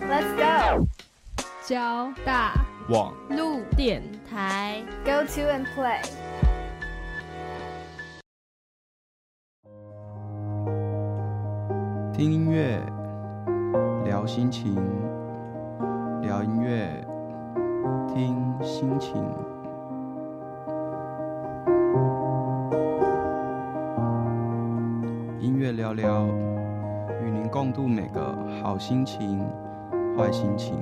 Let's go. 交大网路电台 Go to and play. 听音乐，聊心情，聊音乐，听心情。音乐聊聊，与您共度每个好心情、坏心情。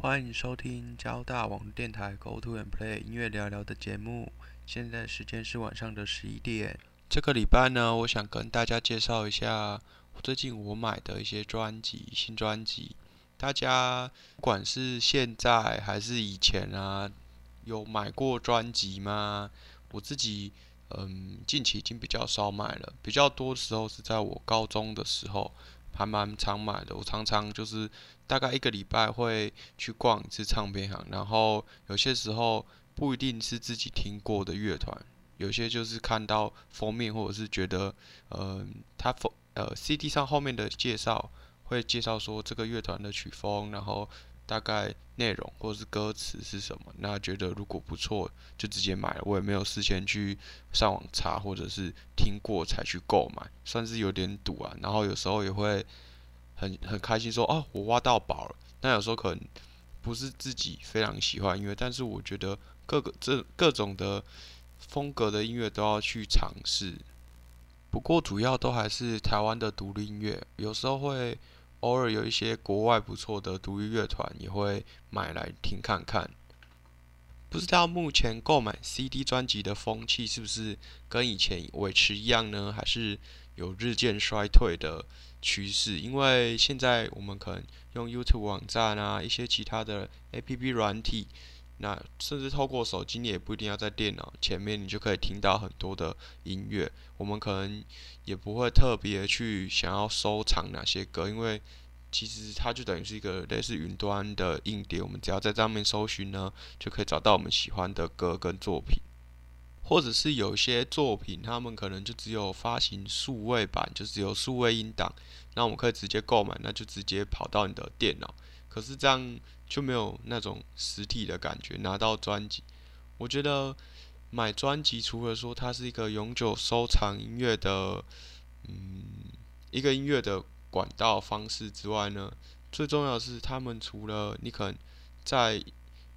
欢迎收听交大网电台 Go to and Play 音乐聊聊的节目。现在时间是晚上的十一点。这个礼拜呢，我想跟大家介绍一下最近我买的一些专辑、新专辑。大家不管是现在还是以前啊，有买过专辑吗？我自己嗯，近期已经比较少买了，比较多时候是在我高中的时候，还蛮常买的。我常常就是大概一个礼拜会去逛一次唱片行，然后有些时候不一定是自己听过的乐团，有些就是看到封面或者是觉得，嗯，它封呃 CD 上后面的介绍会介绍说这个乐团的曲风，然后大概内容或是歌词是什么，那觉得如果不错就直接买了，我也没有事先去上网查或者是听过才去购买，算是有点赌啊。然后有时候也会很很开心说哦，我挖到宝了。那有时候可能不是自己非常喜欢音乐，但是我觉得各个这各种的风格的音乐都要去尝试。不过主要都还是台湾的独立音乐，有时候会偶尔有一些国外不错的独立乐团也会买来听看看。不知道目前购买 CD 专辑的风气是不是跟以前维持一样呢？还是有日渐衰退的趋势？因为现在我们可能用 YouTube 网站啊，一些其他的 APP 软体，那甚至透过手机，你也不一定要在电脑前面，你就可以听到很多的音乐。我们可能也不会特别去想要收藏哪些歌，因为其实它就等于是一个类似云端的硬碟，我们只要在上面搜寻呢，就可以找到我们喜欢的歌跟作品。或者是有些作品，他们可能就只有发行数位版，就只有数位音档，那我们可以直接购买，那就直接跑到你的电脑。可是这样就没有那种实体的感觉，拿到专辑。我觉得买专辑除了说它是一个永久收藏音乐的，嗯，一个音乐的管道方式之外呢，最重要的是他们除了你可能在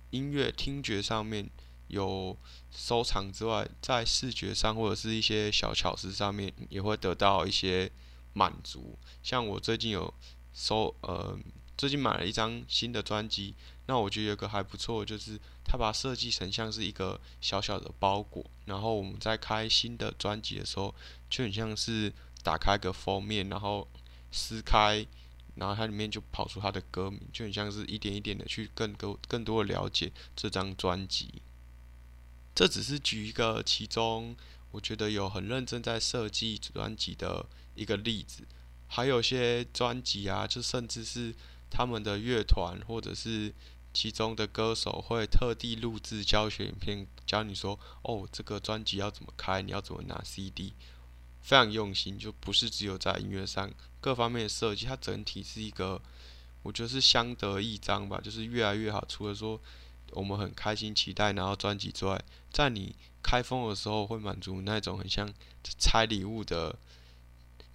音乐听觉上面有收藏之外，在视觉上或者是一些小巧思上面也会得到一些满足。像我最近有收呃。最近买了一张新的专辑，那我觉得有个还不错，就是它把它设计成像是一个小小的包裹，然后我们在开新的专辑的时候，就很像是打开个封面，然后撕开，然后它里面就跑出它的歌名，就很像是一点一点的去更多更多的了解这张专辑。这只是举一个其中，我觉得有很认真在设计专辑的一个例子，还有些专辑啊，就甚至是。他们的乐团或者是其中的歌手会特地录制教学影片，教你说：“哦，这个专辑要怎么开，你要怎么拿 CD。”非常用心，就不是只有在音乐上各方面的设计，它整体是一个，我觉得是相得益彰吧，就是越来越好。除了说我们很开心期待拿到专辑之外，在你开封的时候会满足那种很像拆礼物的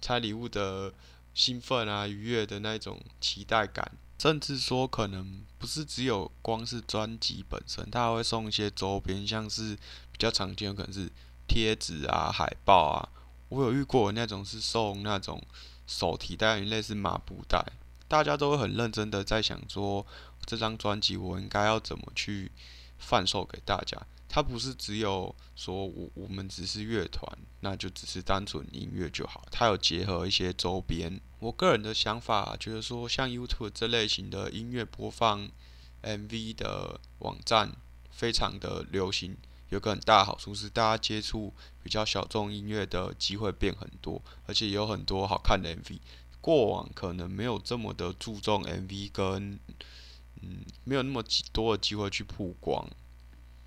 拆礼物的。兴奋啊，愉悦的那种期待感，甚至说可能不是只有光是专辑本身，他还会送一些周边，像是比较常见的可能是贴纸啊、海报啊。我有遇过那种是送那种手提袋，类似麻布袋，大家都会很认真的在想说，这张专辑我应该要怎么去贩售给大家。它不是只有说我我们只是乐团，那就只是单纯音乐就好。它有结合一些周边。我个人的想法觉得说，像 YouTube 这类型的音乐播放 MV 的网站非常的流行。有个很大好处是，大家接触比较小众音乐的机会变很多，而且有很多好看的 MV。过往可能没有这么的注重 MV，跟嗯没有那么多的机会去曝光。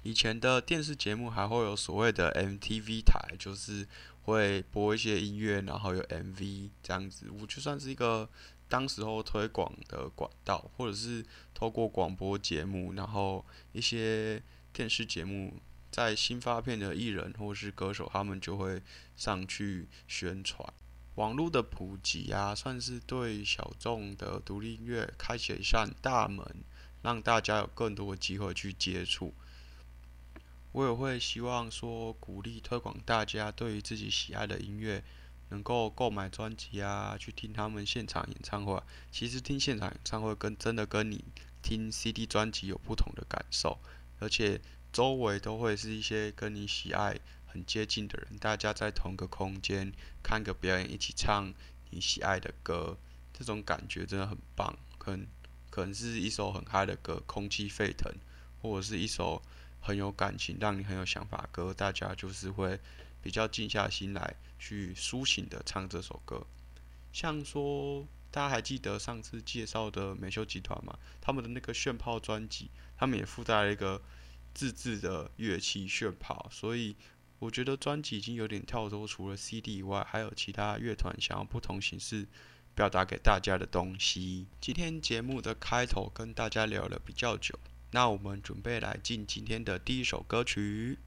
以前的电视节目还会有所谓的 MTV 台，就是会播一些音乐，然后有 MV 这样子。我就算是一个当时候推广的管道，或者是透过广播节目，然后一些电视节目，在新发片的艺人或是歌手，他们就会上去宣传。网络的普及啊，算是对小众的独立音乐开启一扇大门，让大家有更多的机会去接触。我也会希望说，鼓励推广大家对于自己喜爱的音乐，能够购买专辑啊，去听他们现场演唱会。其实听现场演唱会跟真的跟你听 CD 专辑有不同的感受，而且周围都会是一些跟你喜爱。很接近的人，大家在同个空间看个表演，一起唱你喜爱的歌，这种感觉真的很棒。可能可能是一首很嗨的歌，空气沸腾，或者是一首很有感情、让你很有想法歌，大家就是会比较静下心来去抒情的唱这首歌。像说，大家还记得上次介绍的美秀集团吗？他们的那个炫炮专辑，他们也附带了一个自制的乐器炫炮，所以。我觉得专辑已经有点跳脱，除了 CD 以外，还有其他乐团想要不同形式表达给大家的东西。今天节目的开头跟大家聊了比较久，那我们准备来进今天的第一首歌曲。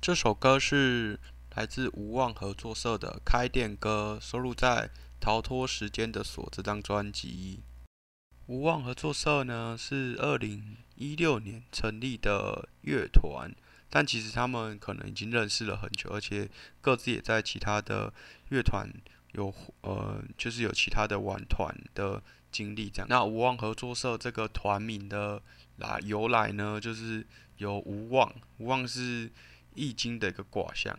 这首歌是来自无望合作社的《开店歌》，收录在《逃脱时间的锁》这张专辑。无望合作社呢是二零一六年成立的乐团，但其实他们可能已经认识了很久，而且各自也在其他的乐团有呃，就是有其他的玩团的经历。这样，那无望合作社这个团名的来由来呢，就是有无望，无望是易经的一个卦象，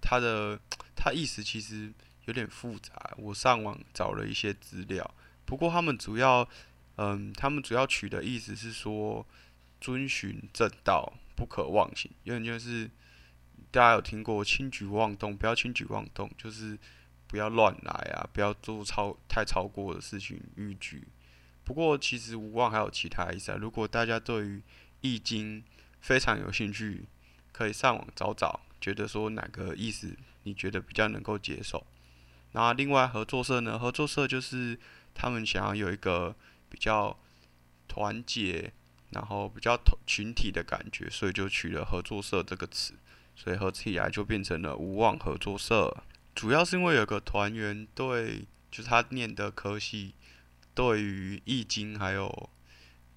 它的 它意思其实有点复杂。我上网找了一些资料，不过他们主要，嗯，他们主要取的意思是说遵循正道，不可妄行。有点就是大家有听过轻举妄动，不要轻举妄动，就是不要乱来啊，不要做超太超过的事情逾矩。不过其实无望还有其他意思啊。如果大家对于易经非常有兴趣，可以上网找找，觉得说哪个意思你觉得比较能够接受。那另外合作社呢？合作社就是他们想要有一个比较团结，然后比较团群体的感觉，所以就取了合作社这个词，所以合起来就变成了无望合作社。主要是因为有个团员对，就是他念的科系，对于易经还有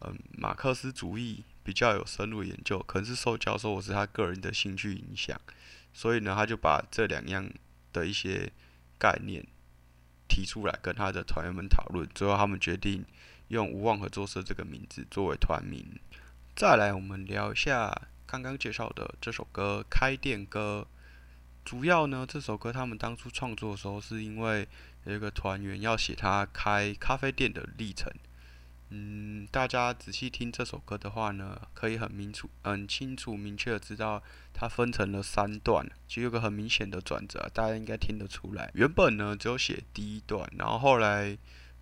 嗯马克思主义比较有深入研究，可能是受教授或是他个人的兴趣影响，所以呢，他就把这两样的一些概念提出来，跟他的团员们讨论，最后他们决定用“无望合作社”这个名字作为团名。再来，我们聊一下刚刚介绍的这首歌《开店歌》。主要呢，这首歌他们当初创作的时候，是因为有一个团员要写他开咖啡店的历程。嗯，大家仔细听这首歌的话呢，可以很明楚、很清楚、明确的知道它分成了三段，其实有个很明显的转折，大家应该听得出来。原本呢只有写第一段，然后后来，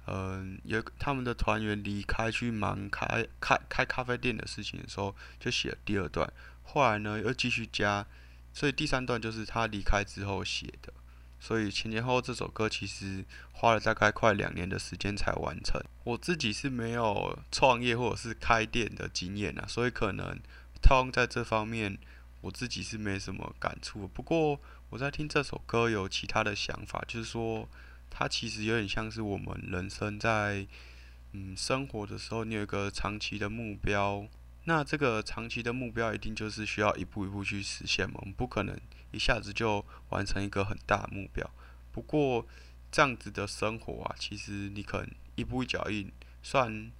嗯，有他们的团员离开去忙开开开咖啡店的事情的时候，就写了第二段。后来呢又继续加，所以第三段就是他离开之后写的。所以前前后后这首歌其实花了大概快两年的时间才完成。我自己是没有创业或者是开店的经验啊，所以可能套用在这方面，我自己是没什么感触。不过我在听这首歌有其他的想法，就是说它其实有点像是我们人生在嗯生活的时候，你有一个长期的目标，那这个长期的目标一定就是需要一步一步去实现嘛，我们不可能。一下子就完成一个很大的目标，不过这样子的生活啊，其实你可能一步一脚印，算，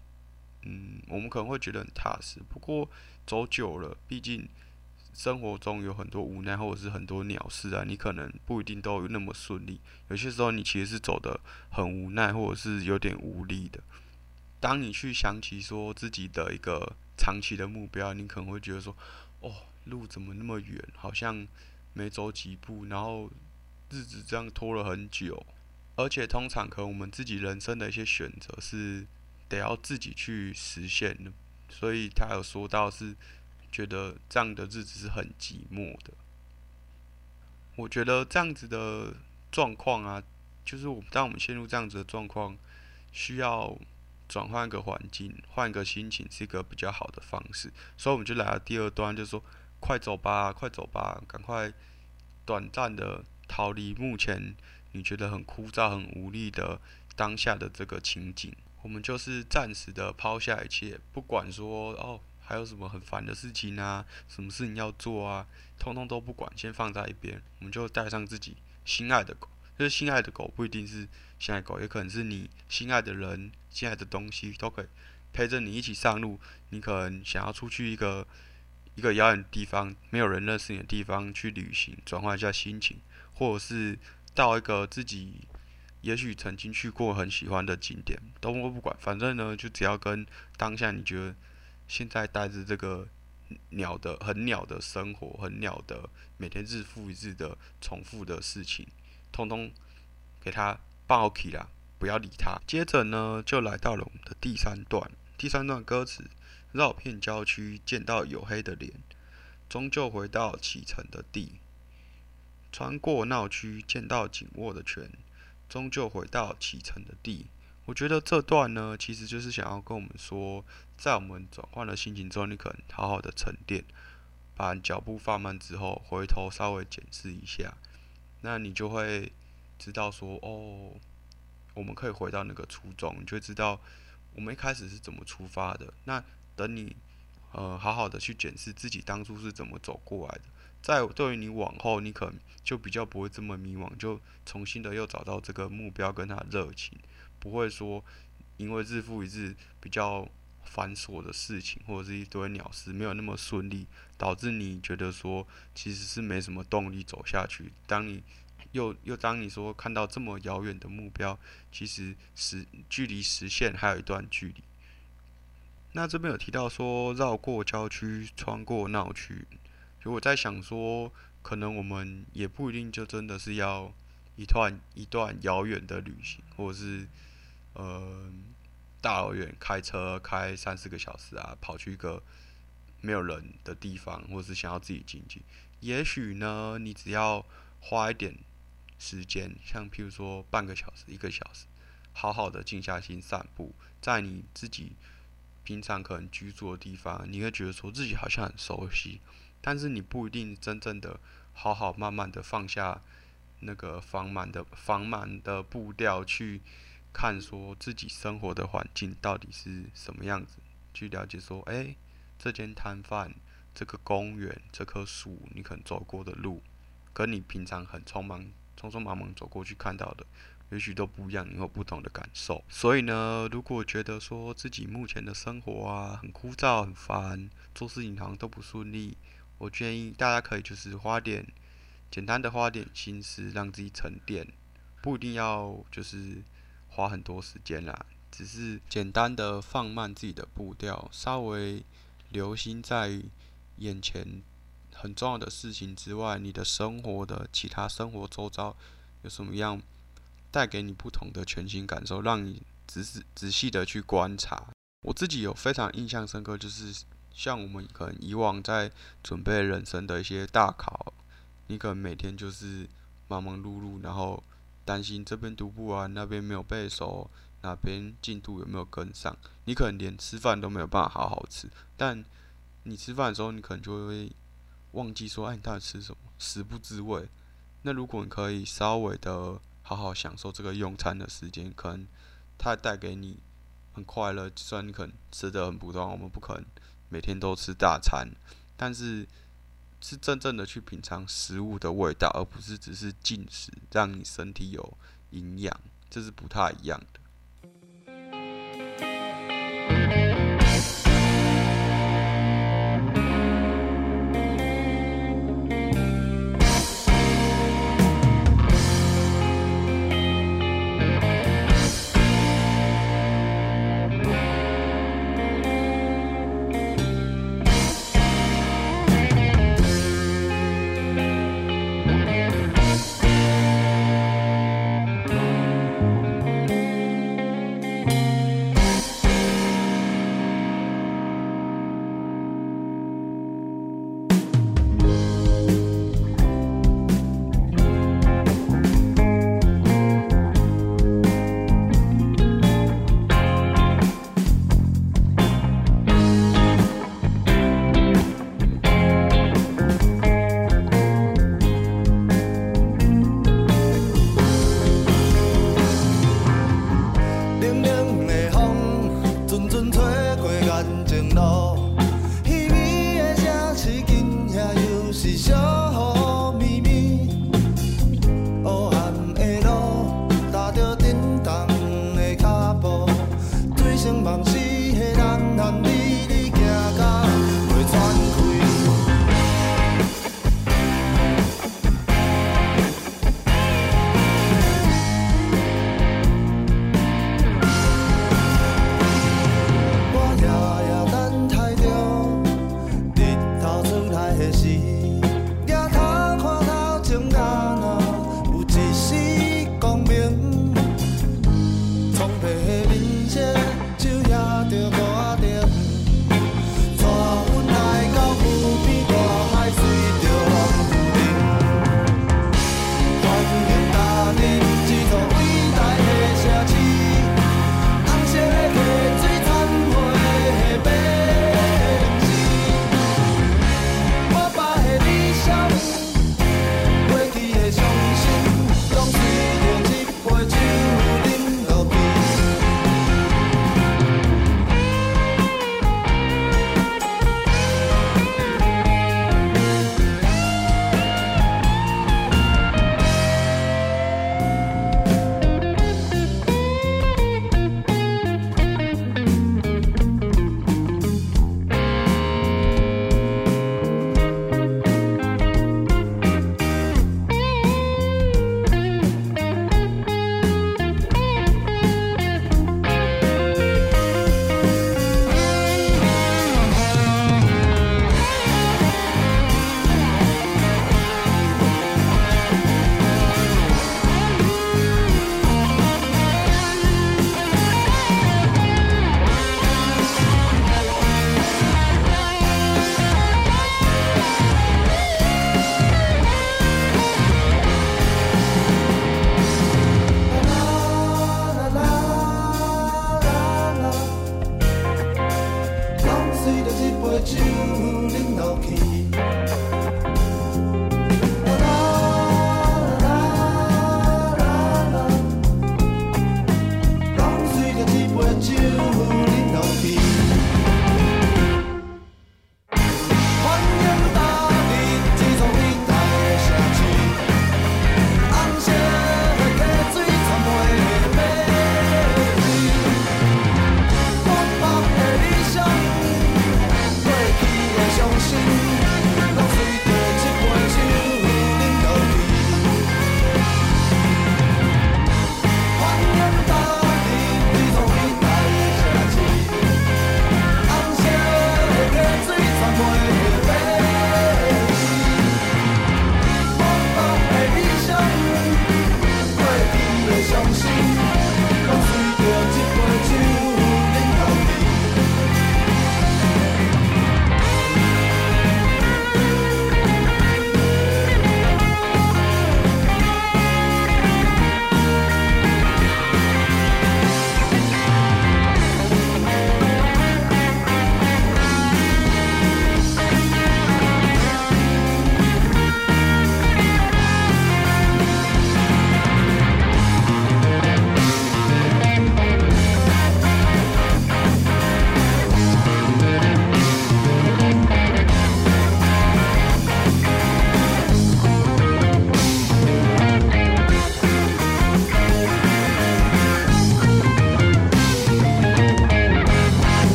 嗯，我们可能会觉得很踏实。不过走久了，毕竟生活中有很多无奈或者是很多鸟事啊，你可能不一定都有那么顺利。有些时候你其实是走的很无奈，或者是有点无力的。当你去想起说自己的一个长期的目标，你可能会觉得说，哦，路怎么那么远，好像。没走几步，然后日子这样拖了很久，而且通常可能我们自己人生的一些选择是得要自己去实现的，所以他有说到是觉得这样的日子是很寂寞的。我觉得这样子的状况啊，就是我当我们陷入这样子的状况，需要转换个环境，换一个心情是一个比较好的方式。所以我们就来到第二段，就是说快走吧，快走吧，赶快短暂的逃离目前你觉得很枯燥、很无力的当下的这个情景。我们就是暂时的抛下一切，不管说哦还有什么很烦的事情啊，什么事情要做啊，通通都不管，先放在一边。我们就带上自己心爱的狗，就是心爱的狗不一定是心爱狗，也可能是你心爱的人、心爱的东西，都可以陪着你一起上路。你可能想要出去一个一个遥远的地方，没有人认识你的地方去旅行，转换一下心情，或者是到一个自己也许曾经去过很喜欢的景点，都不管，反正呢，就只要跟当下你觉得现在带着这个鸟的很鸟的生活，很鸟的每天日复一日的重复的事情，通通给它抱起啦，不要理它。接着呢，就来到了我们的第三段，第三段歌词：绕遍郊区，见到黝黑的脸，终究回到启程的地。穿过闹区，见到紧握的拳，终究回到启程的地。我觉得这段呢，其实就是想要跟我们说，在我们转换了心情之后，你可能好好的沉淀，把脚步放慢之后，回头稍微检视一下，那你就会知道说，哦，我们可以回到那个初衷，你就知道我们一开始是怎么出发的。那等你呃好好的去检视自己当初是怎么走过来的。在对于你往后，你可能就比较不会这么迷惘，就重新的又找到这个目标跟他热情，不会说因为日复一日比较繁琐的事情或者是一堆鸟事没有那么顺利，导致你觉得说其实是没什么动力走下去。当你又又当你说看到这么遥远的目标，其实实距离实现还有一段距离。那这边有提到说绕过郊区，穿过闹区。就我在想说，可能我们也不一定就真的是要一段一段遥远的旅行，或者是呃大老远开车开三四个小时啊，跑去一个没有人的地方，或者是想要自己静静。也许呢，你只要花一点时间，像譬如说半个小时、一个小时，好好的静下心散步，在你自己平常可能居住的地方，你会觉得说自己好像很熟悉。但是你不一定真正的好好慢慢的放下那个放慢的放慢的步调去看，说自己生活的环境到底是什么样子，去了解说，哎，这间摊贩、这个公园、这棵树，你可能走过的路，跟你平常很匆忙、匆匆忙忙走过去看到的，也许都不一样，你有不同的感受。所以呢，如果觉得说自己目前的生活啊很枯燥、很烦，做事情好像都不顺利。我建议大家可以就是花点简单的花点心思，让自己沉淀，不一定要就是花很多时间啦，只是简单的放慢自己的步调，稍微留心在眼前很重要的事情之外，你的生活的其他生活周遭有什么样带给你不同的全新感受，让你仔仔仔细的去观察。我自己有非常印象深刻，就是。像我们可能以往在准备人生的一些大考，你可能每天就是忙忙碌碌，然后担心这边读不完，那边没有背熟，哪边进度有没有跟上，你可能连吃饭都没有办法好好吃。但你吃饭的时候，你可能就会忘记说，哎，你到底吃什么，食不知味。那如果你可以稍微的好好享受这个用餐的时间，可能它带给你很快乐。虽然你可能吃的很普通，我们不可能。每天都吃大餐，但是是真正的去品尝食物的味道，而不是只是进食，让你身体有营养，这是不太一样的。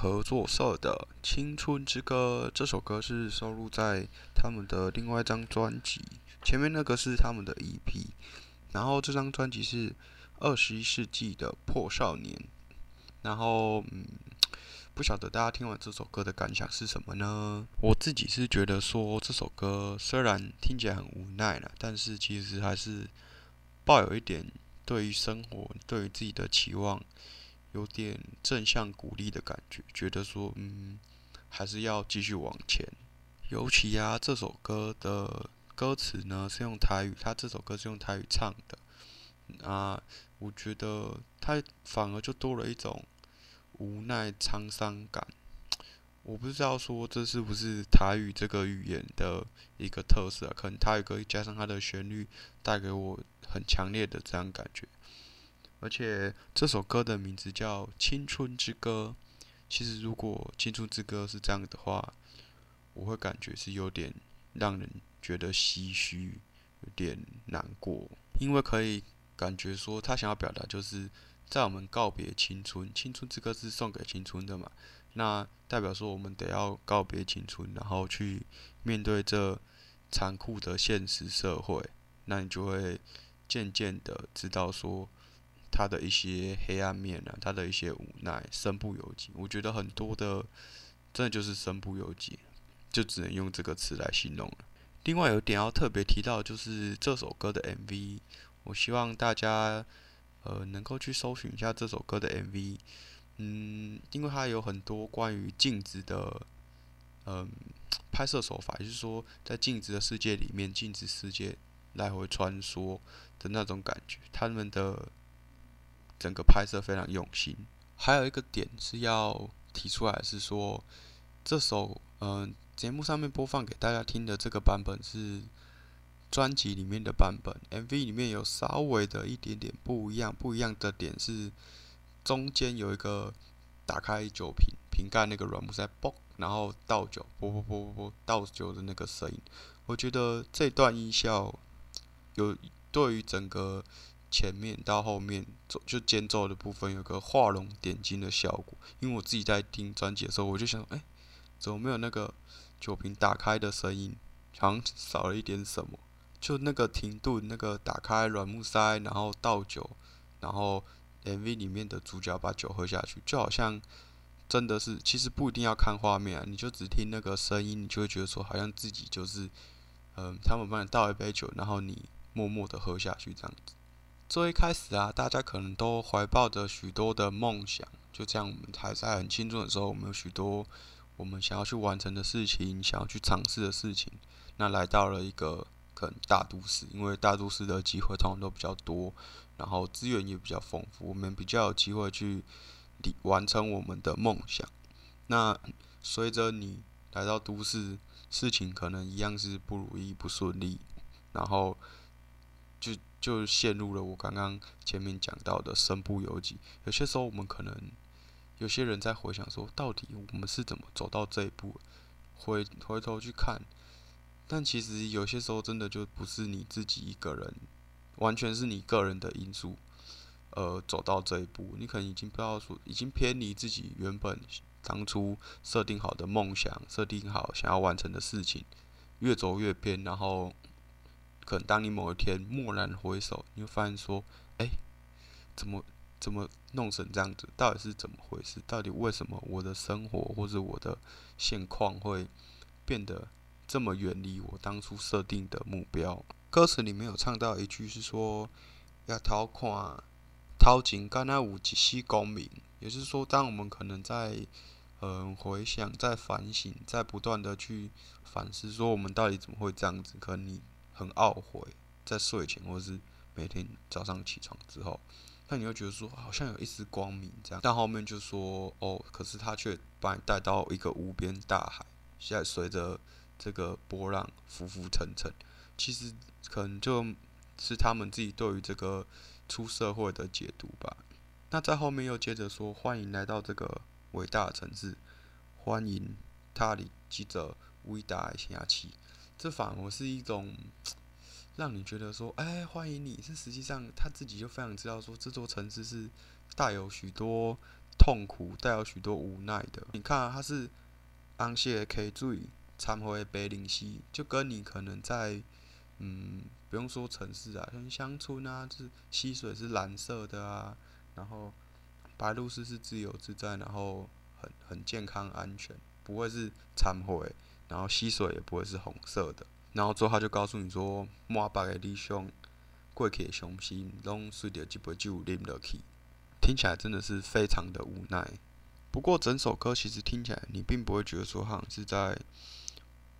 合作社的《青春之歌》这首歌是收录在他们的另外一张专辑，前面那个是他们的 EP，然后这张专辑是二十一世纪的破少年，然后嗯，不晓得大家听完这首歌的感想是什么呢？我自己是觉得说这首歌虽然听起来很无奈了，但是其实还是抱有一点对于生活、对于自己的期望。有点正向鼓励的感觉，觉得说，嗯，还是要继续往前。尤其啊，这首歌的歌词呢是用台语，他这首歌是用台语唱的，啊，我觉得他反而就多了一种无奈、沧桑感。我不知道说这是不是台语这个语言的一个特色、可能台语歌加上它的旋律，带给我很强烈的这样感觉。而且这首歌的名字叫《青春之歌》，其实如果《青春之歌》是这样的话，我会感觉是有点让人觉得唏嘘，有点难过，因为可以感觉说他想要表达就是在我们告别青春，《青春之歌》是送给青春的嘛，那代表说我们得要告别青春，然后去面对这残酷的现实社会，那你就会渐渐的知道说他的一些黑暗面啊，他的一些无奈，身不由己。我觉得很多的真的就是身不由己。就只能用这个词来形容了。另外有点要特别提到，就是这首歌的 MV，我希望大家呃能够去搜寻一下这首歌的 MV。嗯，因为它有很多关于镜子的嗯拍摄手法，也就是说在镜子的世界里面，镜子世界来回穿梭的那种感觉。他们的整个拍摄非常用心。还有一个点是要提出来，是说这首嗯。节目上面播放给大家听的这个版本是专辑里面的版本，MV 里面有稍微的一点点不一样。不一样的点是中间有一个打开酒瓶瓶盖那个软木塞，嘣，然后倒酒，啵啵啵啵啵倒酒的那个声音。我觉得这段音效有对于整个前面到后面奏就间奏的部分有个画龙点睛的效果。因为我自己在听专辑的时候，我就想，哎，怎么没有那个？酒瓶打开的声音，好像少了一点什么。就那个停顿，那个打开软木塞，然后倒酒，然后 MV 里面的主角把酒喝下去，就好像真的是，其实不一定要看画面啊，你就只听那个声音，你就会觉得说，好像自己就是，嗯，他们帮你倒一杯酒，然后你默默的喝下去这样子。最一开始啊，大家可能都怀抱着许多的梦想，就这样，我们还在很青春的时候，我们有许多。我们想要去完成的事情，想要去尝试的事情，那来到了一个可能大都市，因为大都市的机会通常都比较多，然后资源也比较丰富，我们比较有机会去完成我们的梦想。那随着你来到都市，事情可能一样是不如意、不顺利，然后就就陷入了我刚刚前面讲到的身不由己。有些时候，我们可能。有些人在回想说，到底我们是怎么走到这一步？回回头去看，但其实有些时候真的就不是你自己一个人，完全是你个人的因素，呃，走到这一步，你可能已经不知道说，已经偏离自己原本当初设定好的梦想，设定好想要完成的事情，越走越偏，然后，可能当你某一天蓦然回首，你会发现说，哎，怎么？怎么弄成这样子？到底是怎么回事？到底为什么我的生活或者我的现况会变得这么远离我当初设定的目标？歌词里面有唱到一句是说：“要掏看掏井，干那五几西公民。”也就是说，当我们可能在嗯回想、在反省、在不断的去反思，说我们到底怎么会这样子？可能你很懊悔，在睡前或是每天早上起床之后。那你会觉得说好像有一丝光明这样，但后面就说哦，可是他却把你带到一个无边大海，现在随着这个波浪浮浮沉沉。其实可能就是他们自己对于这个出社会的解读吧。那在后面又接着说，欢迎来到这个伟大的城市，欢迎他里记者伟大的下气，这反而是一种。让你觉得说，哎，欢迎你。是实际上他自己就非常知道说，这座城市是带有许多痛苦、带有许多无奈的。你看，它是安谢 K 水掺回北岭溪，就跟你可能在嗯，不用说城市啊，像乡村啊，就是溪水是蓝色的啊，然后白鹭鸶是自由自在，然后很很健康安全，不会是掺回，然后溪水也不会是红色的。然后之后他就告诉你说，满白的理想，过去的伤心，拢随着这杯酒啉落去。听起来真的是非常的无奈。不过整首歌其实听起来，你并不会觉得说好像是在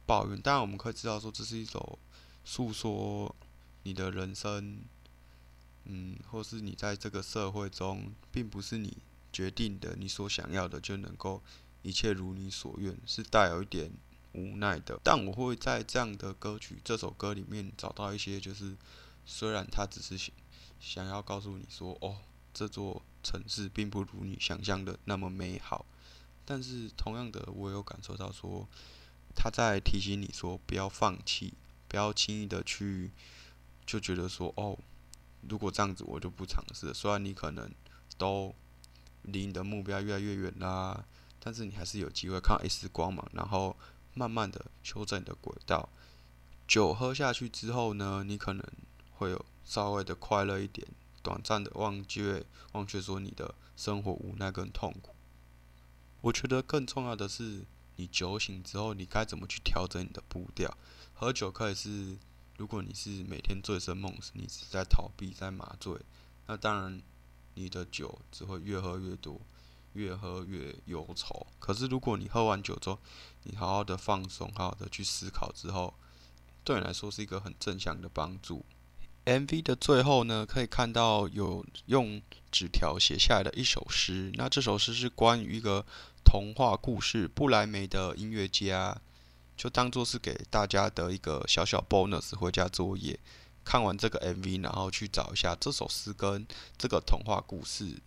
抱怨。当然我们可以知道说，这是一首诉说你的人生，嗯，或是你在这个社会中，并不是你决定的，你所想要的就能够。一切如你所愿，是带有一点无奈的。但我会在这样的歌曲这首歌里面找到一些，就是虽然他只是想想要告诉你说，哦，这座城市并不如你想象的那么美好，但是同样的，我有感受到说，他在提醒你说，不要放弃，不要轻易的去就觉得说，哦，如果这样子我就不尝试了。虽然你可能都离你的目标越来越远啦，但是你还是有机会看到一丝光芒，然后慢慢的修正你的轨道。酒喝下去之后呢，你可能会有稍微的快乐一点，短暂的忘却忘却说你的生活无奈跟痛苦。我觉得更重要的是，你酒醒之后，你该怎么去调整你的步调。喝酒可以是，如果你是每天醉生梦死，你是在逃避，在麻醉，那当然你的酒只会越喝越多，越喝越忧愁。可是如果你喝完酒之后，你好好的放松，好好的去思考之后，对你来说是一个很正向的帮助。MV 的最后呢，可以看到有用纸条写下来的一首诗。那这首诗是关于一个童话故事——布莱梅的音乐家，就当做是给大家的一个小小 bonus 回家作业。看完这个 MV，然后去找一下这首诗跟这个童话故事。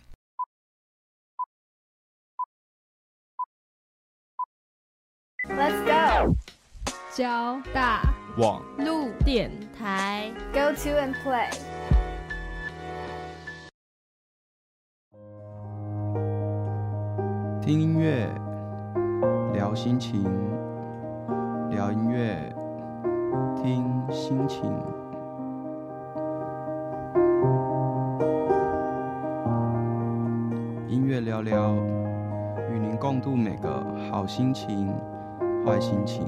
Let's go. 交大网路电台 Go to and play. 听音乐，聊心情，聊音乐，听心情。音乐聊聊，与您共度每个好心情、坏心情。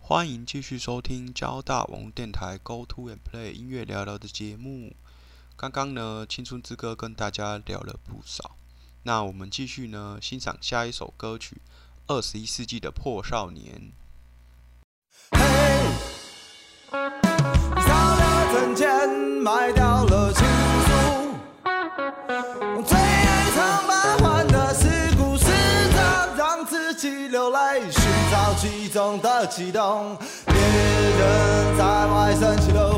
欢迎继续收听交大网络电台 Go to and Play 音乐聊聊的节目。刚刚呢，青春之歌跟大家聊了不少，那我们继续呢，欣赏下一首歌曲《二十一世纪的破少年》。卖掉了情书，最爱唱八环的事故事的，让自己流泪，寻找其中的悸动。别人在外生起了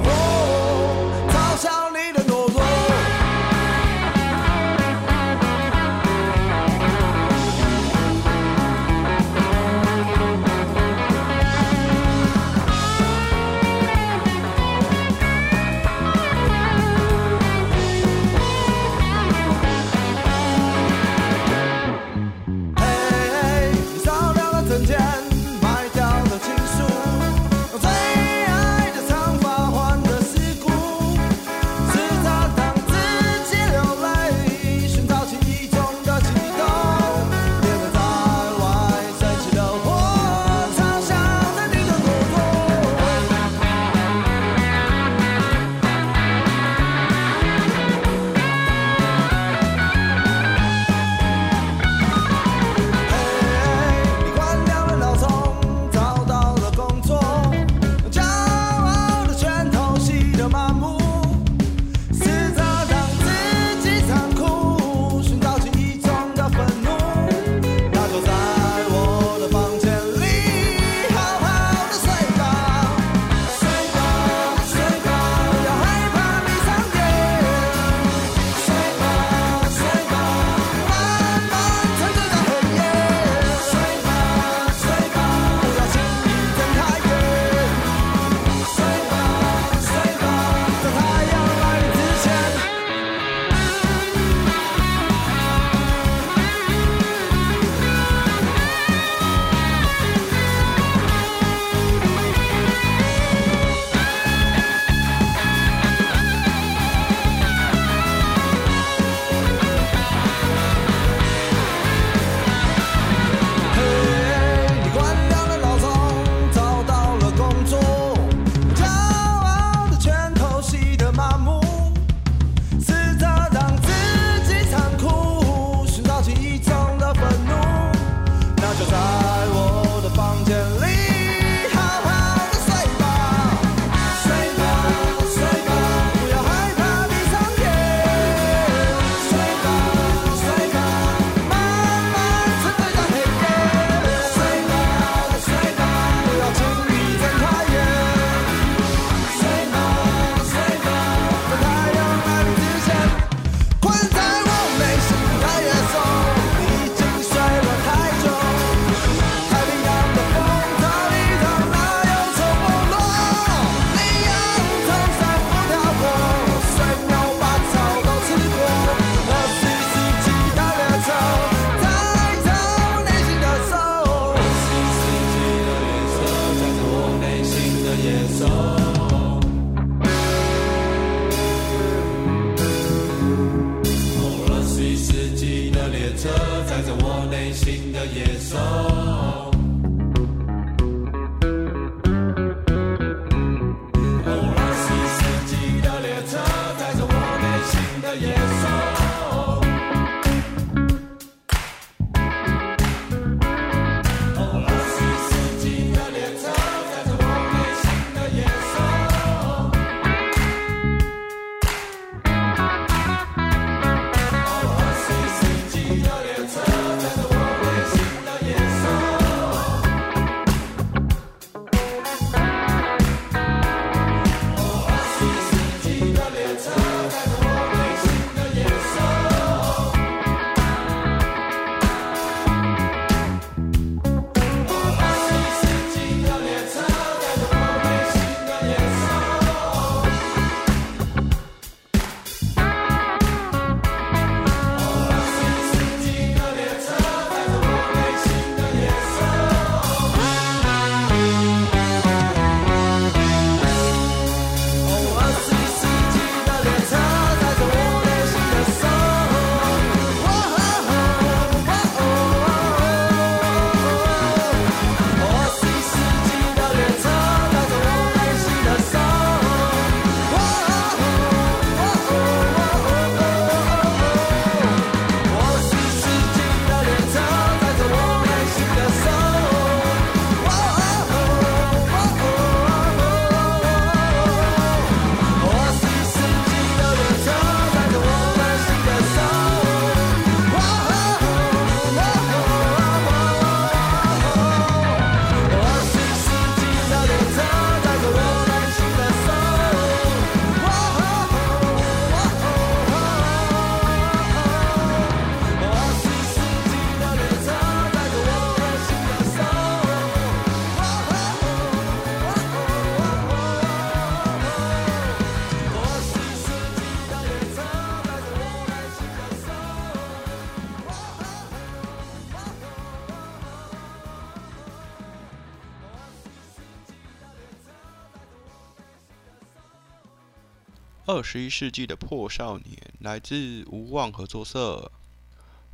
十一世纪的破少年来自无望合作社。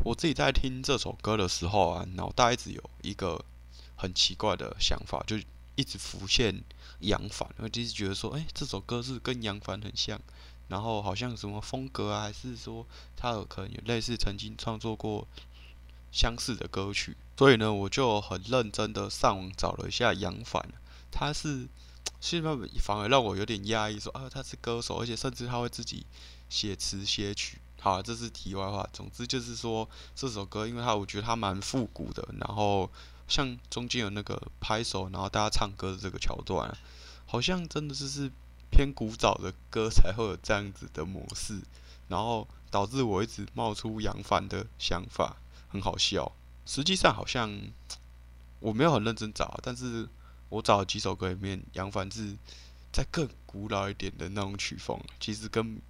我自己在听这首歌的时候啊，脑袋一直有一个很奇怪的想法，就一直浮现杨凡，我就是觉得说，哎、这首歌是跟杨凡很像，然后好像什么风格啊，还是说他有可能有类似曾经创作过相似的歌曲，所以呢，我就很认真的上网找了一下杨凡，他是现在反而让我有点压抑，说啊他是歌手，而且甚至他会自己写词写曲。好、这是题外话。总之就是说这首歌，因为它我觉得它蛮复古的，然后像中间有那个拍手，然后大家唱歌的这个桥段、好像真的就是偏古早的歌才会有这样子的模式，然后导致我一直冒出杨帆的想法，很好笑。实际上好像我没有很认真找，但是我找几首歌里面，杨凡是在更古老一点的那种曲风，其实跟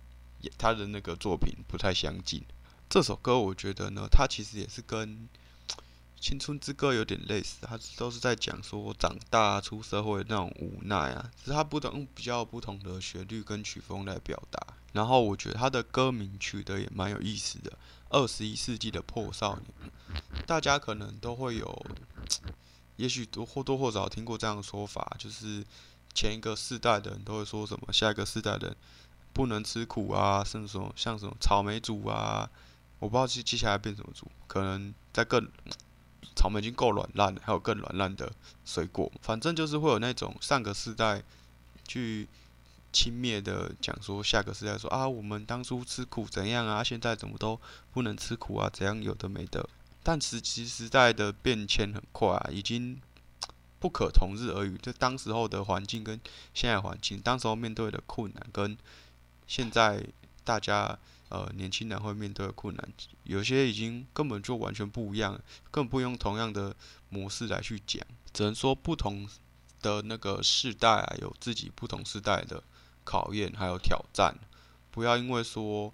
他的那个作品不太相近。这首歌我觉得呢，它其实也是跟《青春之歌》有点类似，它都是在讲说长大、出社会那种无奈啊，只是它不同比较不同的旋律跟曲风来表达。然后我觉得他的歌名取得也蛮有意思的，《二十一世纪的破少年》，大家可能都会有，也许多或多或少听过这样的说法，就是前一个世代的人都会说什么，下一个世代的不能吃苦啊，甚至说像什么草莓族啊，我不知道接接下来变什么族，可能在更草莓已经够软烂了，还有更软烂的水果，反正就是会有那种上个世代去轻蔑的讲说，下个世代说啊，我们当初吃苦怎样啊，现在怎么都不能吃苦啊，怎样有的没的。但其时代的变迁很快啊，已经 不可同日而语。就当时候的环境跟现在环境，当时候面对的困难跟现在大家呃年轻人会面对的困难，有些已经根本就完全不一样，更不用同样的模式来去讲，只能说不同的那个世代啊，有自己不同时代的考验还有挑战。不要因为说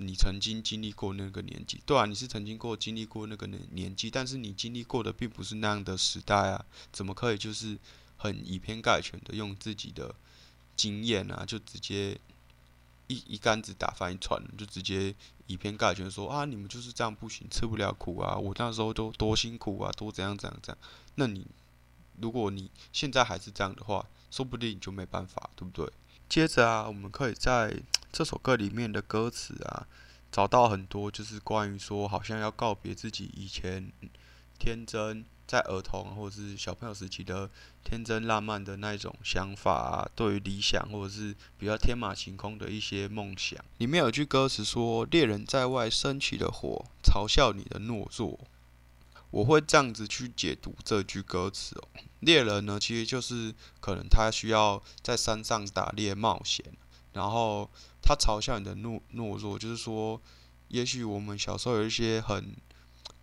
你曾经经历过那个年纪，对啊，你是曾经过经历过那个年年纪，但是你经历过的并不是那样的时代啊，怎么可以就是很以偏概全的用自己的经验啊，就直接一一竿子打翻一船，就直接以偏概全说啊，你们就是这样不行，吃不了苦啊，我那时候都多辛苦啊，多怎样怎样怎样。那你如果你现在还是这样的话，说不定你就没办法，对不对？接着啊，我们可以在 这首歌里面的歌词啊，找到很多就是关于说，好像要告别自己以前天真，在儿童或者是小朋友时期的天真烂漫的那种想法啊，对于理想或者是比较天马行空的一些梦想。里面有句歌词说：“猎人在外升起了火，嘲笑你的懦弱。”我会这样子去解读这句歌词哦。猎人呢，其实就是可能他需要在山上打猎冒险，然后他嘲笑你的懦懦弱，就是说，也许我们小时候有一些很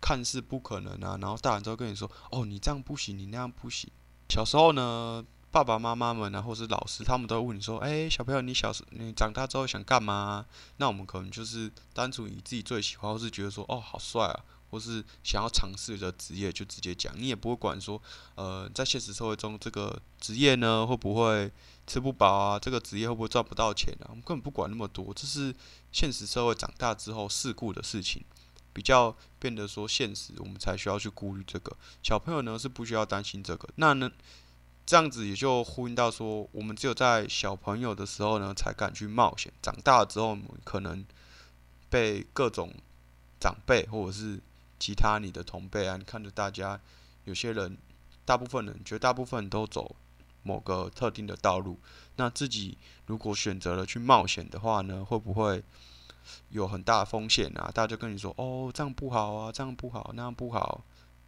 看似不可能啊，然后大人都跟你说，哦，你这样不行，你那样不行。小时候呢，爸爸妈妈们啊，或是老师，他们都问你说，哎，小朋友，你小时你长大之后想干嘛？那我们可能就是单纯以自己最喜欢，或是觉得说，哦，好帅啊。或是想要尝试的职业，就直接讲，你也不会管说，呃，在现实社会中这个职业呢会不会吃不饱啊？这个职业会不会赚不到钱啊？我们根本不管那么多，这是现实社会长大之后事故的事情，比较变得说现实，我们才需要去顾虑这个。小朋友呢是不需要担心这个，那呢这样子也就呼应到说，我们只有在小朋友的时候呢才敢去冒险，长大了之后可能被各种长辈或者是其他你的同辈啊，你看着大家，有些人，大部分人，绝大部分都走某个特定的道路。那自己如果选择了去冒险的话呢，会不会有很大的风险啊？大家就跟你说，哦，这样不好啊，这样不好，那样不好，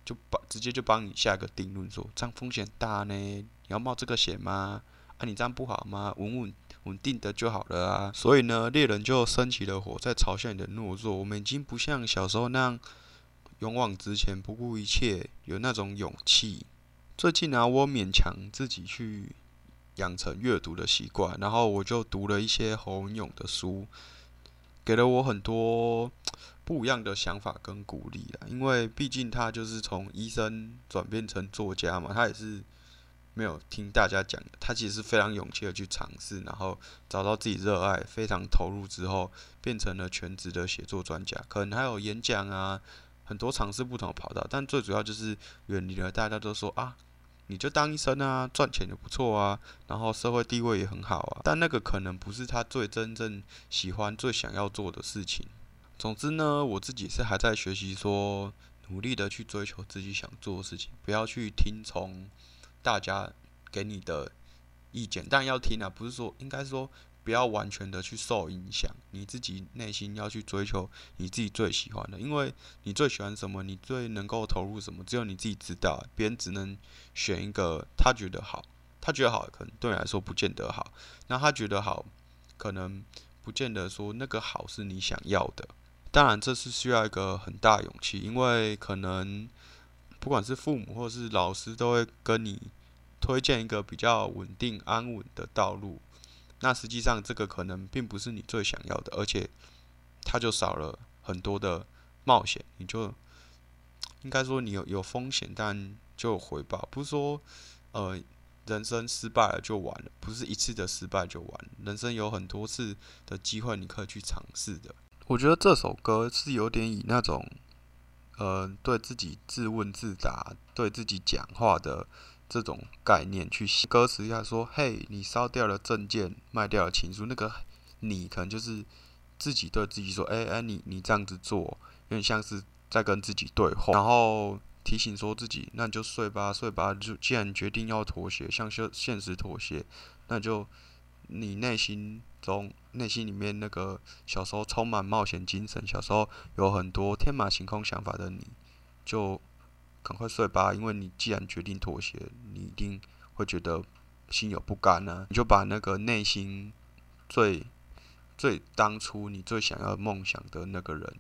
就帮直接就帮你下个定论，说这样风险大呢，你要冒这个险吗？啊，你这样不好吗？稳稳稳定的就好了啊。所以呢，猎人就升起了火，在嘲笑你的懦弱。我们已经不像小时候那样。勇往直前，不顾一切，有那种勇气。最近呢，我勉强自己去养成阅读的习惯，然后我就读了一些侯文勇的书，给了我很多不一样的想法跟鼓励啊。因为毕竟他就是从医生转变成作家嘛，他也是没有听大家讲的，他其实是非常勇气的去尝试，然后找到自己热爱，非常投入之后，变成了全职的写作专家。可能还有演讲啊。很多尝试不同的跑道，但最主要就是远离了大家都说啊，你就当医生啊，赚钱也不错啊，然后社会地位也很好啊。但那个可能不是他最真正喜欢、最想要做的事情。总之呢，我自己是还在学习，说努力的去追求自己想做的事情，不要去听从大家给你的意见，但要听啊，不是说应该说。不要完全的去受影响，你自己内心要去追求你自己最喜欢的，因为你最喜欢什么，你最能够投入什么，只有你自己知道。别人只能选一个他觉得好，他觉得好，可能对你来说不见得好。那他觉得好，可能不见得说那个好是你想要的。当然，这是需要一个很大勇气，因为可能不管是父母或是老师，都会跟你推荐一个比较稳定安稳的道路。那实际上，这个可能并不是你最想要的，而且它就少了很多的冒险。你就应该说，你有有风险，但就有回报。不是说，呃，人生失败了就完了，不是一次的失败就完。人生有很多次的机会，你可以去尝试的。我觉得这首歌是有点以那种，呃，对自己自问自答、对自己讲话的。这种概念去写歌词，一下说：“嘿，你烧掉了证件，卖掉了情书。”那个你可能就是自己对自己说：“哎哎，你你这样子做，有点像是在跟自己对话。”然后提醒说自己：“那你就睡吧，睡吧。就既然决定要妥协，向现现实妥协，那就你内心中内心里面那个小时候充满冒险精神，小时候有很多天马行空想法的你，就。”赶快睡吧，因为你既然决定妥协，你一定会觉得心有不甘呢。你就把那个内心最最当初你最想要梦想的那个人，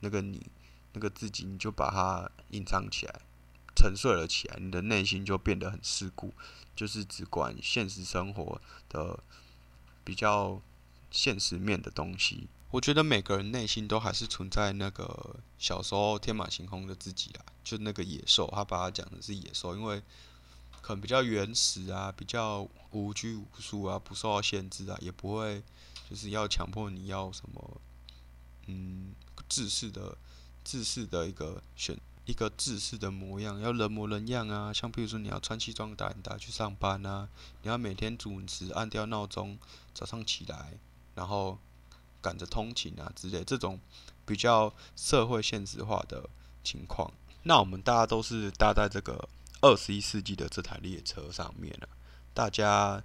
那个你，那个自己，你就把它隐藏起来，沉睡了起来。你的内心就变得很世故，就是只管现实生活的比较现实面的东西。我觉得每个人内心都还是存在那个小时候天马行空的自己啊，就那个野兽，他把它讲的是野兽，因为可能比较原始啊，比较无拘无束啊，不受到限制啊，也不会就是要强迫你要什么，嗯，自私的自私的一个选一个自私的模样，要人模人样啊。像比如说你要穿西装打领带去上班啊，你要每天准时按掉闹钟，早上起来，然后赶着通勤啊之类，这种比较社会现实化的情况。那我们大家都是搭在这个二十一世纪的这台列车上面了、大家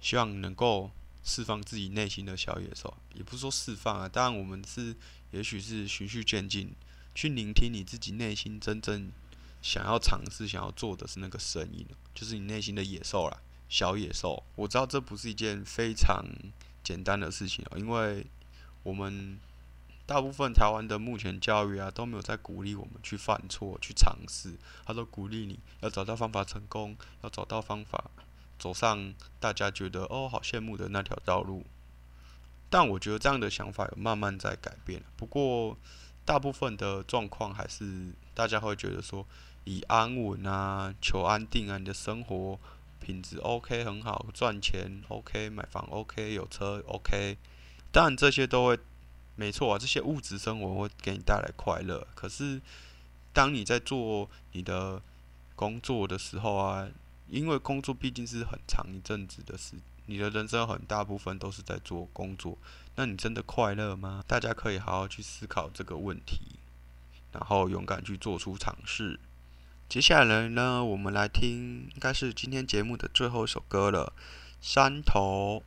希望能够释放自己内心的小野兽，也不是说释放啊，当然我们是，也许是循序渐进，去聆听你自己内心真正想要尝试、想要做的是那个声音，就是你内心的野兽啦，小野兽。我知道这不是一件非常简单的事情哦，因为我们大部分台湾的目前教育啊都没有在鼓励我们去犯错、去尝试，他都鼓励你要找到方法成功，要找到方法。走上大家觉得哦好羡慕的那条道路，但我觉得这样的想法有慢慢在改变。不过大部分的状况还是大家会觉得说，以安稳啊、求安定啊，你的生活品质 OK 很好，赚钱 OK，买房 OK，有车 OK。当然这些都会没错啊，这些物质生活会给你带来快乐。可是当你在做你的工作的时候啊，因为工作毕竟是很长一阵子的事，你的人生很大部分都是在做工作，那你真的快乐吗？大家可以好好去思考这个问题，然后勇敢去做出尝试。接下来呢，我们来听，应该是今天节目的最后一首歌了，《山头》。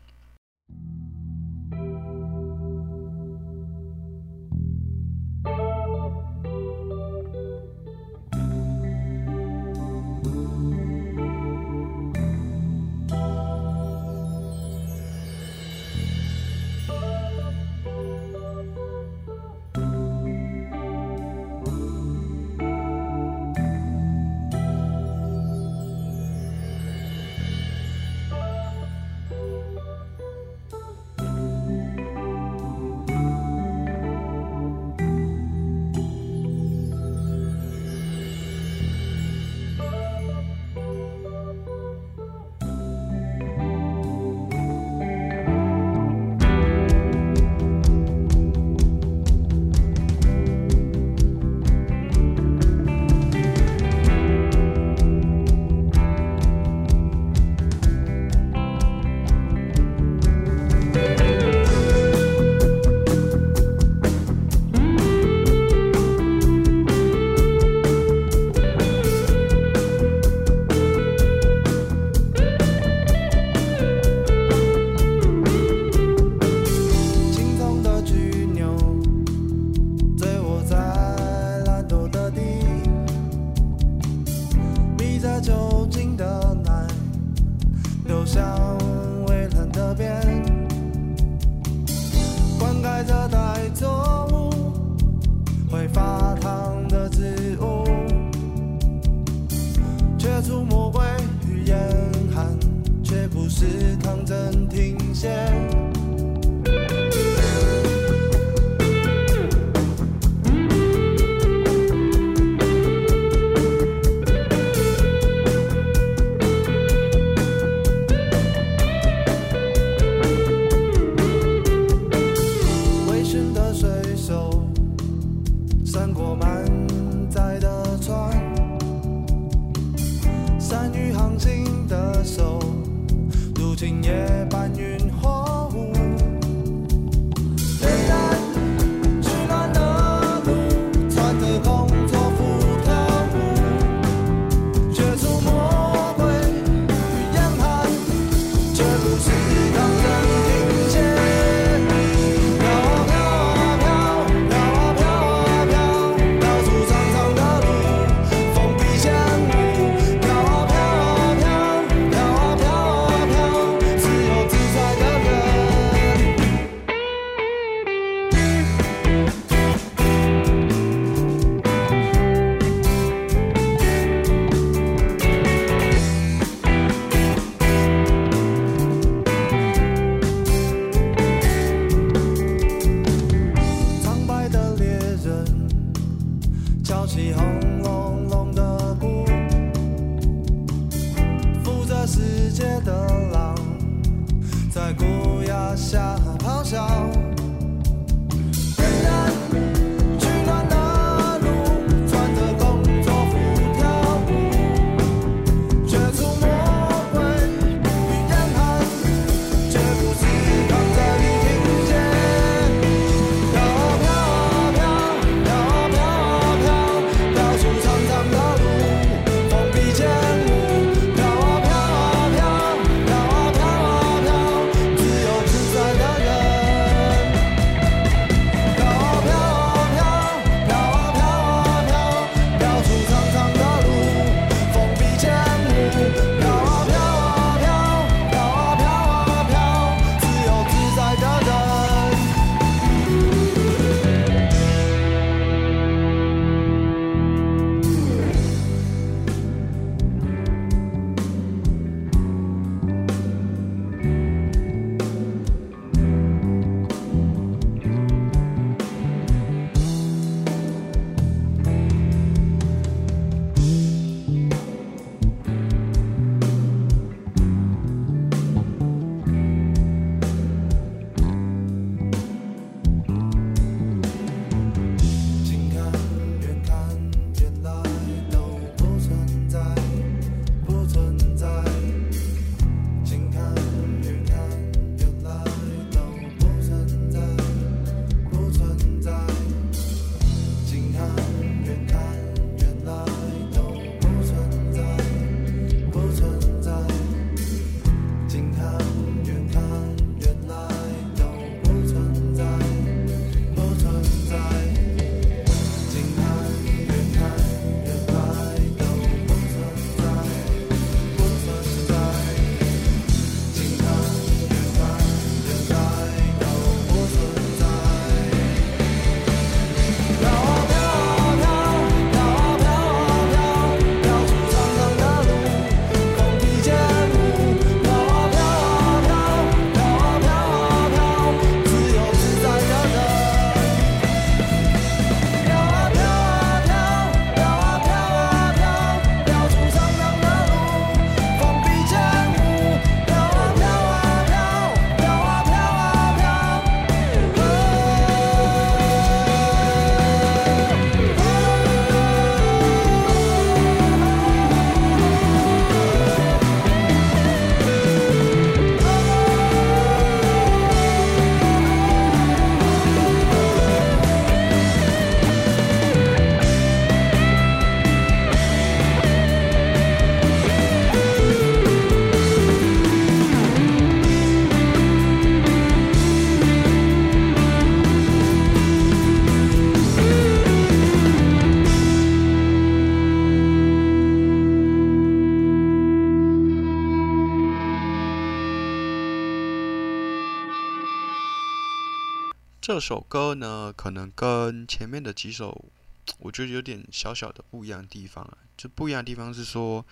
这首歌呢，可能跟前面的几首，我觉得有点小小的不一样的地方啊。就不一样的地方是说，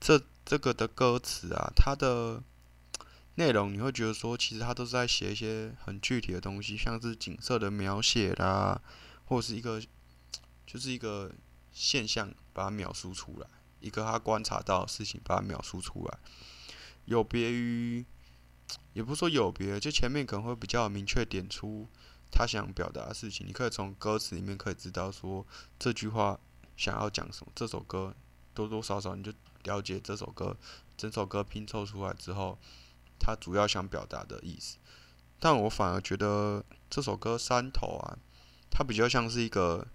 这这个的歌词啊，它的 内容你会觉得说，其实它都是在写一些很具体的东西，像是景色的描写啦，或者是一个 就是一个现象，把它描述出来，一个他观察到的事情，把它描述出来，有别于。也不是说有别，就前面可能会比较明确点出他想表达的事情，你可以从歌词里面可以知道说这句话想要讲什么。这首歌多多少少你就了解这首歌，整首歌拼凑出来之后，他主要想表达的意思。但我反而觉得这首歌山头啊，它比较像是一个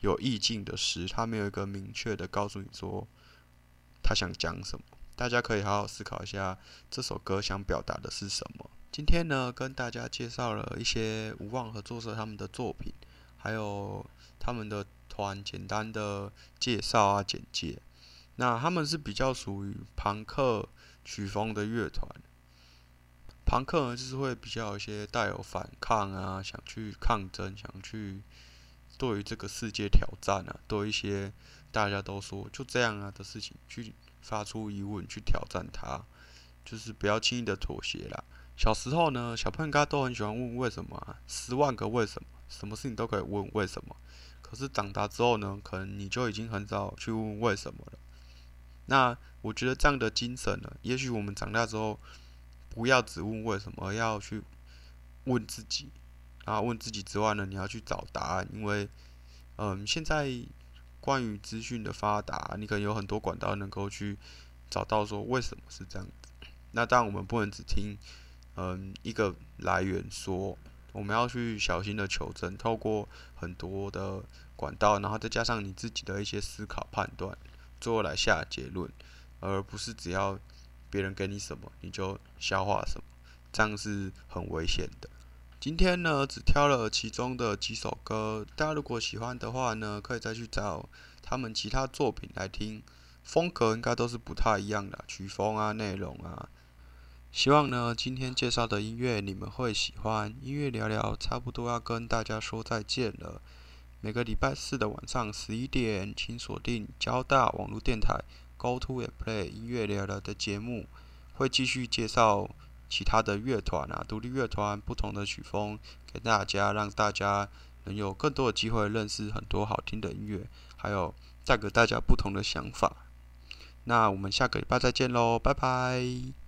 有意境的诗，它没有一个明确的告诉你说他想讲什么。大家可以好好思考一下这首歌想表达的是什么。今天呢，跟大家介绍了一些无望合作社他们的作品，还有他们的团简单的介绍啊简介。那他们是比较属于朋克曲风的乐团。朋克呢，就是会比较有一些带有反抗啊，想去抗争，想去对于这个世界挑战啊，对一些大家都说就这样啊的事情去。发出疑问去挑战他，就是不要轻易的妥协啦。小时候呢，小朋友应该都很喜欢问为什么啊，十万个为什么，什么事情都可以问为什么。可是长大之后呢，可能你就已经很少去问为什么了。那我觉得这样的精神呢，也许我们长大之后，不要只问为什么，而要去问自己。然后问自己之外呢，你要去找答案，因为，嗯，现在。关于资讯的发达，你可能有很多管道能够去找到说为什么是这样子。那当然，我们不能只听嗯一个来源说，我们要去小心的求证，透过很多的管道，然后再加上你自己的一些思考判断，最后来下结论，而不是只要别人给你什么你就消化什么，这样是很危险的。今天呢，只挑了其中的几首歌，大家如果喜欢的话呢，可以再去找他们其他作品来听，风格应该都是不太一样的，曲风啊、内容啊。希望呢，今天介绍的音乐你们会喜欢。音乐聊聊，差不多要跟大家说再见了。每个礼拜四的晚上十一点，请锁定交大网络电台 Go To and Play 音乐聊聊的节目，会继续介绍。其他的乐团啊，独立乐团不同的曲风给大家，让大家能有更多的机会认识很多好听的音乐，还有带给大家不同的想法。那我们下个礼拜再见喽，拜拜。